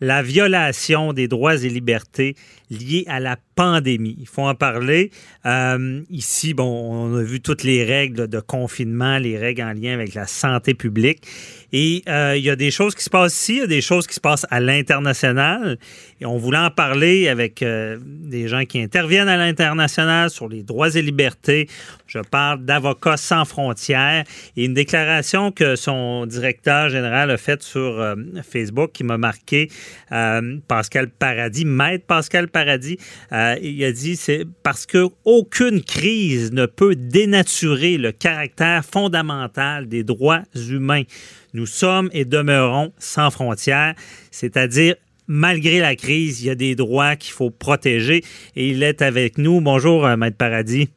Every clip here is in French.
la violation des droits et libertés liés à la pandémie. Il faut en parler. Euh, ici, bon, on a vu toutes les règles de confinement, les règles en lien avec la santé publique. Et euh, il y a des choses qui se passent ici, il y a des choses qui se passent à l'international. Et on voulait en parler avec euh, des gens qui interviennent à l'international sur les droits et libertés. Je parle d'Avocats sans frontières et une déclaration que son directeur général a faite sur Facebook qui m'a marqué. Pascal Paradis, maître Pascal Paradis, euh, il a dit c'est parce que aucune crise ne peut dénaturer le caractère fondamental des droits humains. Nous sommes et demeurons sans frontières, c'est-à-dire malgré la crise, il y a des droits qu'il faut protéger et il est avec nous. Bonjour, euh, Maître Paradis.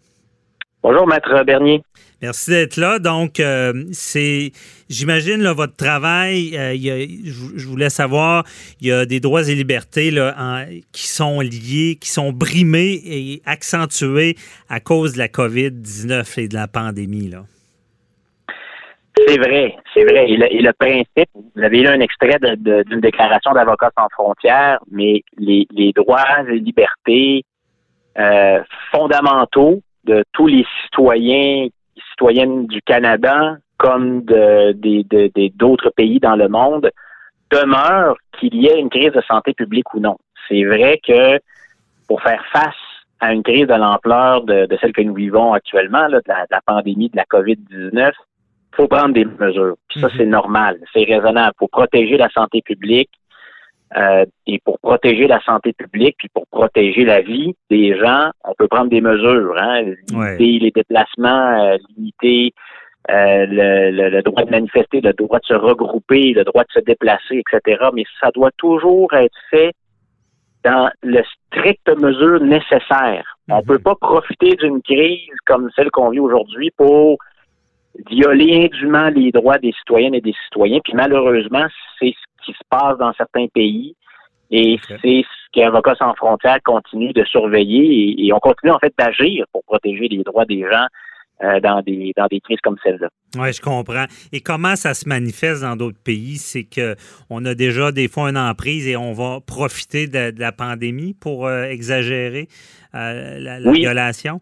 Bonjour, Maître Bernier. Merci d'être là. Donc, euh, c'est, j'imagine, votre travail, euh, je, voulais savoir, il y a des droits et libertés là, qui sont liés, qui sont brimés et accentués à cause de la COVID-19 et de la pandémie. Là. C'est vrai, c'est vrai. Et le, principe, vous avez lu un extrait d'une déclaration d'avocats sans frontières, mais les, droits et libertés euh, fondamentaux de tous les citoyens citoyennes du Canada comme de, d'autres pays dans le monde demeure qu'il y ait une crise de santé publique ou non. C'est vrai que pour faire face à une crise de l'ampleur de, celle que nous vivons actuellement, de, la, pandémie de la COVID-19, il faut prendre des mesures. ça, mhm. c'est normal, c'est raisonnable. Pour protéger la santé publique, euh, et pour protéger la santé publique, puis pour protéger la vie des gens, on peut prendre des mesures, hein, limiter les déplacements, euh, limiter euh, le, droit de manifester, le droit de se regrouper, le droit de se déplacer, etc. Mais ça doit toujours être fait dans le strict mesure nécessaire. On ne mhm. peut pas profiter d'une crise comme celle qu'on vit aujourd'hui pour violer indûment les droits des citoyennes et des citoyens. Puis malheureusement, c'est ce qui se passe dans certains pays. Et c'est ce qu'Avocats sans frontières continue de surveiller et, on continue en fait d'agir pour protéger les droits des gens euh, dans des dans des crises comme celle-là. Oui, je comprends. Et comment ça se manifeste dans d'autres pays? C'est que on a déjà des fois une emprise et on va profiter de, la pandémie pour euh, exagérer euh, la, violation?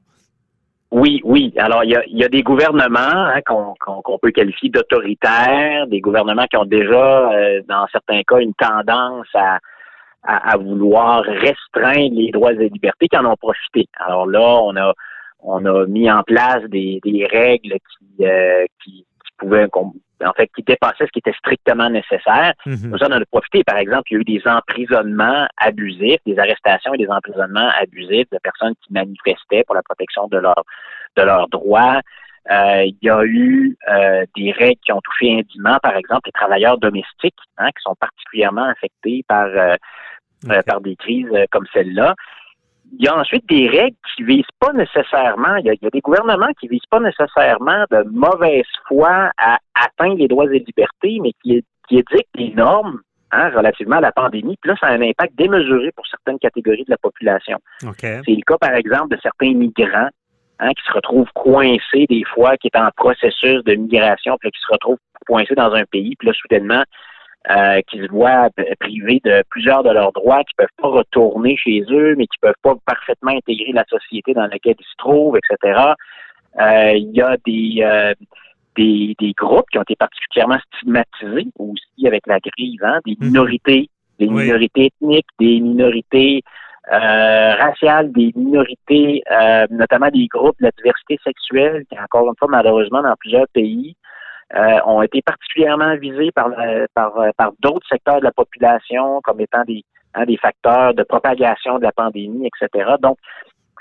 Oui, oui. Alors, il y a, des gouvernements hein, qu'on peut qualifier d'autoritaires, des gouvernements qui ont déjà, euh, dans certains cas, une tendance à, à, vouloir restreindre les droits et libertés, qui en ont profité. Alors là, on a on a mis en place des, des règles qui, euh, qui, qui pouvaient en fait, qui dépassaient ce qui était strictement nécessaire. Mhm. Nous en avons profité. Par exemple, il y a eu des emprisonnements abusifs, des arrestations et des emprisonnements abusifs de personnes qui manifestaient pour la protection de leurs de leurs droits. Euh, il y a eu euh, des règles qui ont touché indûment, par exemple, les travailleurs domestiques, hein, qui sont particulièrement affectés par euh, par des crises comme celle-là il y a ensuite des règles qui visent pas nécessairement, il y, a, des gouvernements qui visent pas nécessairement de mauvaise foi à atteindre les droits et libertés, mais qui, qui édictent des normes hein, relativement à la pandémie. Puis là, ça a un impact démesuré pour certaines catégories de la population. C'est le cas, par exemple, de certains migrants hein, qui se retrouvent coincés des fois, qui est en processus de migration, puis qui se retrouvent coincés dans un pays, puis là, soudainement, euh, qui se voient privés de plusieurs de leurs droits, qui peuvent pas retourner chez eux, mais qui peuvent pas parfaitement intégrer la société dans laquelle ils se trouvent, etc. Euh, il y a des, euh, des, des groupes qui ont été particulièrement stigmatisés aussi avec la crise, hein, des mhm. minorités, des minorités ethniques, des minorités raciales, des minorités, notamment des groupes de la diversité sexuelle, qui encore une fois malheureusement dans plusieurs pays euh, ont été particulièrement visés par, par, par d'autres secteurs de la population comme étant des, hein, des facteurs de propagation de la pandémie, etc. Donc,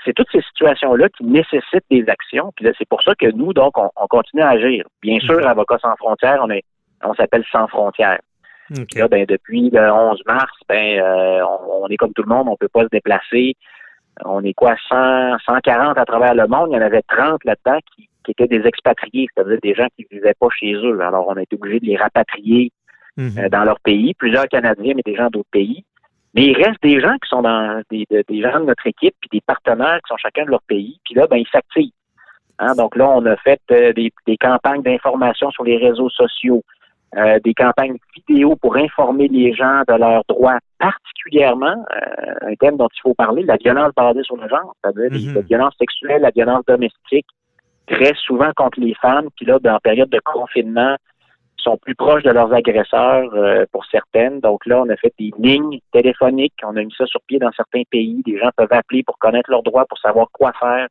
c'est toutes ces situations-là qui nécessitent des actions. Puis là, c'est pour ça que nous, donc, on, continue à agir. Bien sûr, mhm. Avocats sans frontières, on est, on s'appelle sans frontières. Là, ben, depuis le 11 mars, ben, euh, on, est comme tout le monde, on peut pas se déplacer. On est quoi, 100, 140 à travers le monde. Il y en avait 30 là-dedans qui, qui étaient des expatriés, c'est-à-dire des gens qui ne vivaient pas chez eux. Alors, on a été obligé de les rapatrier mhm. euh, dans leur pays, plusieurs Canadiens, mais des gens d'autres pays. Mais il reste des gens qui sont dans des, gens de notre équipe, puis des partenaires qui sont chacun de leur pays, puis là, ben, ils s'activent. Hein, donc là, on a fait euh, des, campagnes d'information sur les réseaux sociaux. euh, des campagnes vidéo pour informer les gens de leurs droits, particulièrement euh, un thème dont il faut parler, la violence basée sur le genre, c'est-à-dire mm la violence sexuelle, la violence domestique, très souvent contre les femmes qui, là, en période de confinement, sont plus proches de leurs agresseurs euh, pour certaines. Donc là, on a fait des lignes téléphoniques, on a mis ça sur pied dans certains pays. Les gens peuvent appeler pour connaître leurs droits, pour savoir quoi faire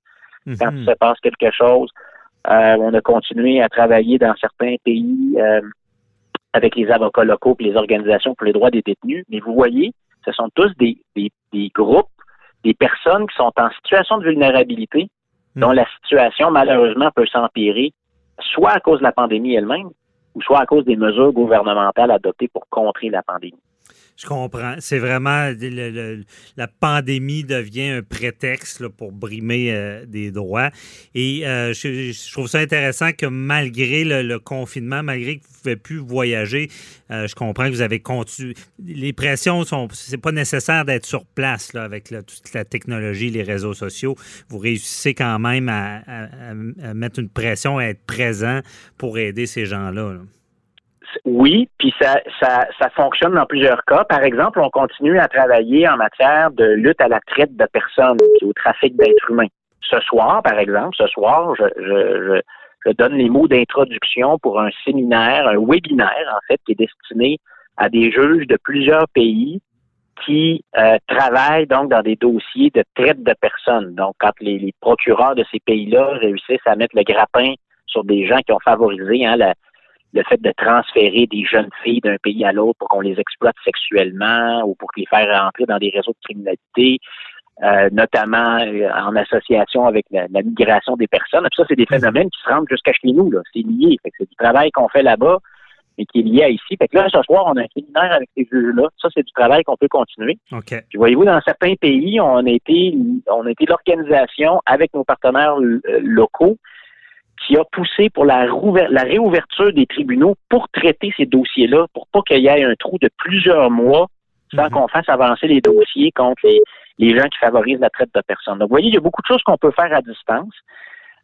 quand il se passe quelque chose. Euh, on a continué à travailler dans certains pays euh, avec les avocats locaux et les organisations pour les droits des détenus. Mais vous voyez, ce sont tous des, des, des groupes, des personnes qui sont en situation de vulnérabilité, dont la situation, malheureusement, peut s'empirer, soit à cause de la pandémie elle-même, ou soit à cause des mesures gouvernementales adoptées pour contrer la pandémie. Je comprends. C'est vraiment la pandémie devient un prétexte pour brimer euh, des droits. Et euh, je, trouve ça intéressant que malgré le, confinement, malgré que vous ne pouvez plus voyager, euh, je comprends que vous avez continué. Les pressions sont. C'est pas nécessaire d'être sur place avec toute la technologie, les réseaux sociaux. Vous réussissez quand même à, mettre une pression, à être présent pour aider ces gens-là. là oui, puis ça, ça, fonctionne dans plusieurs cas. Par exemple, on continue à travailler en matière de lutte à la traite de personnes et au trafic d'êtres humains. Ce soir, par exemple, ce soir, je, donne les mots d'introduction pour un séminaire, un webinaire, en fait, qui est destiné à des juges de plusieurs pays qui euh, travaillent donc dans des dossiers de traite de personnes. Donc, quand les, les procureurs de ces pays-là réussissent à mettre le grappin sur des gens qui ont favorisé hein, la, le fait de transférer des jeunes filles d'un pays à l'autre pour qu'on les exploite sexuellement ou pour les faire rentrer dans des réseaux de criminalité, euh, notamment euh, en association avec la, migration des personnes. ça, c'est des phénomènes qui se rendent jusqu'à chez nous. Là. C'est lié. c'est du travail qu'on fait là-bas, mais qui est lié à ici. Fait que là, ce soir, on a un séminaire avec ces juges-là. Ça, c'est du travail qu'on peut continuer. Okay. Puis voyez-vous, dans certains pays, on a été, on a été l'organisation avec nos partenaires euh, locaux qui a poussé pour la, la réouverture des tribunaux pour traiter ces dossiers-là, pour pas qu'il y ait un trou de plusieurs mois sans mhm. qu'on fasse avancer les dossiers contre les, gens qui favorisent la traite de personnes. Donc, vous voyez, il y a beaucoup de choses qu'on peut faire à distance.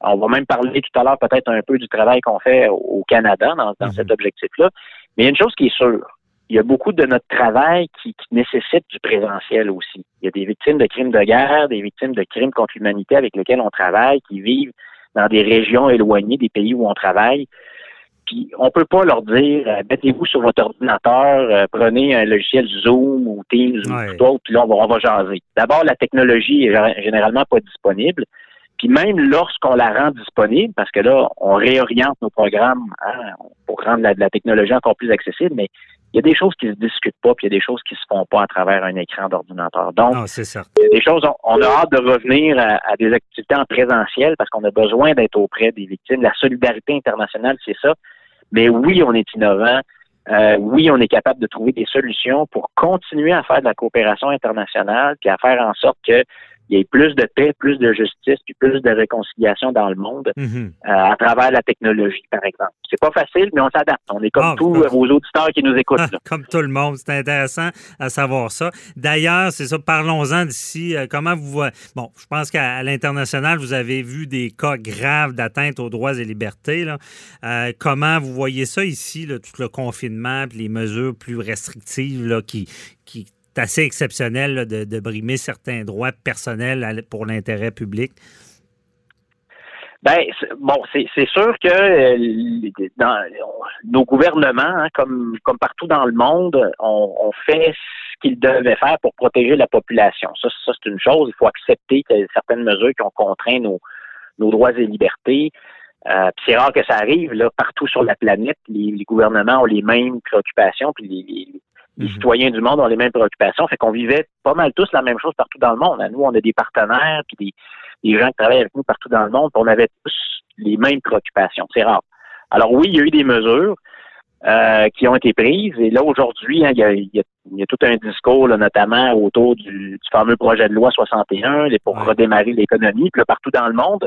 On va même parler tout à l'heure peut-être un peu du travail qu'on fait au Canada dans, mhm. cet objectif-là. Mais il y a une chose qui est sûre. Il y a beaucoup de notre travail qui, qui, nécessite du présentiel aussi. Il y a des victimes de crimes de guerre, des victimes de crimes contre l'humanité avec lesquels on travaille, qui vivent dans des régions éloignées des pays où on travaille. Puis on peut pas leur dire euh, mettez-vous sur votre ordinateur, euh, prenez un logiciel Zoom ou Teams ou tout autre, puis là on va, on va jaser. D'abord, la technologie est généralement pas disponible. Puis même lorsqu'on la rend disponible, parce que là, on réoriente nos programmes hein, pour rendre la, la, technologie encore plus accessible, mais il y a des choses qui se discutent pas, puis il y a des choses qui se font pas à travers un écran d'ordinateur. Donc, il y a des choses, on, a hâte de revenir à, des activités en présentiel parce qu'on a besoin d'être auprès des victimes. La solidarité internationale, c'est ça. Mais oui, on est innovant. Euh, oui, on est capable de trouver des solutions pour continuer à faire de la coopération internationale, puis à faire en sorte que il y ait plus de paix, plus de justice, puis plus de réconciliation dans le monde mhm. euh, à travers la technologie, par exemple. C'est pas facile, mais on s'adapte. On est comme ah, tous vos auditeurs qui nous écoutent. comme tout le monde, c'est intéressant à savoir ça. D'ailleurs, c'est ça, parlons-en d'ici. Euh, comment vous Bon, je pense qu'à l'international, vous avez vu des cas graves d'atteinte aux droits et libertés. Euh, comment vous voyez ça ici, tout le confinement, les mesures plus restrictives là, qui, qui assez exceptionnel de, brimer certains droits personnels pour l'intérêt public. Ben bon, c'est sûr que euh, nos gouvernements, hein, comme comme partout dans le monde, ont fait ce qu'ils devaient faire pour protéger la population. Ça, ça c'est une chose. Il faut accepter certaines mesures qui ont contraint nos, nos droits et libertés. Euh, c'est rare que ça arrive là partout sur la planète. Les, gouvernements ont les mêmes préoccupations, puis les, les mhm. citoyens du monde ont les mêmes préoccupations. Fait qu'on vivait pas mal tous la même chose partout dans le monde. Nous, on a des partenaires, puis des, gens qui travaillent avec nous partout dans le monde, on avait tous les mêmes préoccupations. C'est rare. Alors oui, il y a eu des mesures euh, qui ont été prises. Et là, aujourd'hui, hein, il, y a, tout un discours, notamment autour du, fameux projet de loi 61 pour redémarrer l'économie. Puis là, partout dans le monde,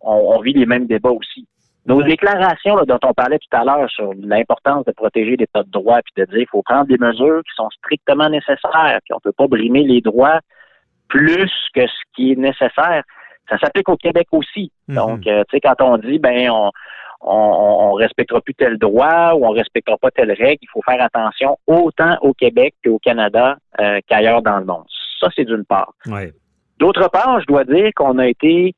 on vit les mêmes débats aussi. Nos déclarations dont on parlait tout à l'heure sur l'importance de protéger l'état de droit, puis de dire qu'il faut prendre des mesures qui sont strictement nécessaires, puis on ne peut pas brimer les droits plus que ce qui est nécessaire. Ça s'applique au Québec aussi. Mhm. Donc, euh, tu sais, quand on dit, ben, on, on, ne respectera plus tel droit ou on respectera pas telle règle. Il faut faire attention autant au Québec qu'au Canada euh, qu'ailleurs dans le monde. Ça, c'est d'une part. D'autre part, je dois dire qu'on a été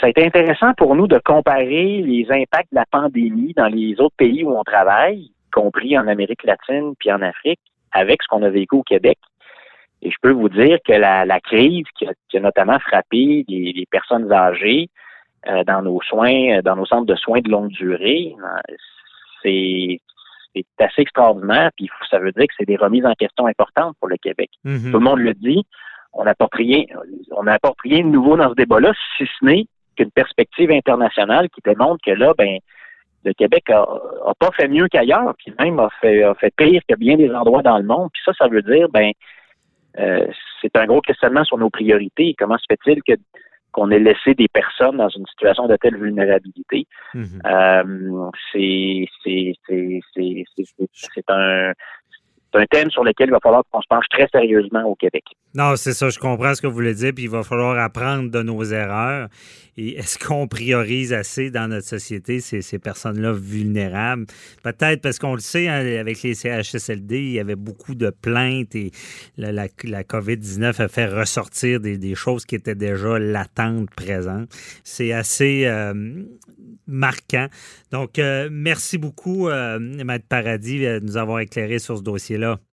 ça a été intéressant pour nous de comparer les impacts de la pandémie dans les autres pays où on travaille, y compris en Amérique latine puis en Afrique, avec ce qu'on a vécu au Québec. Et je peux vous dire que la, crise qui a, notamment frappé les personnes âgées, euh, dans nos soins, euh, dans nos centres de soins de longue durée, c'est assez extraordinaire. Puis ça veut dire que c'est des remises en question importantes pour le Québec. Mm-hmm. Tout le monde le dit. On n'apporte rien, on n'apporte rien de nouveau dans ce débat-là, si ce n'est qu'une perspective internationale qui démontre que là, ben, le Québec a, pas fait mieux qu'ailleurs, puis même a fait, a fait pire que bien des endroits dans le monde. Puis ça, ça veut dire, ben, c'est un gros questionnement sur nos priorités. Comment se fait-il que qu'on ait laissé des personnes dans une situation de telle vulnérabilité? Mhm. Euh, c'est un c'est un thème sur lequel il va falloir qu'on se penche très sérieusement au Québec. Non, c'est ça, je comprends ce que vous voulez dire, puis il va falloir apprendre de nos erreurs. Et est-ce qu'on priorise assez dans notre société ces, personnes-là vulnérables? Peut-être parce qu'on le sait, hein, avec les CHSLD, il y avait beaucoup de plaintes et la, la, COVID-19 a fait ressortir des, choses qui étaient déjà latentes, présentes. C'est assez euh, marquant. Donc, euh, merci beaucoup, euh, Maître Paradis, de nous avoir éclairé sur ce là.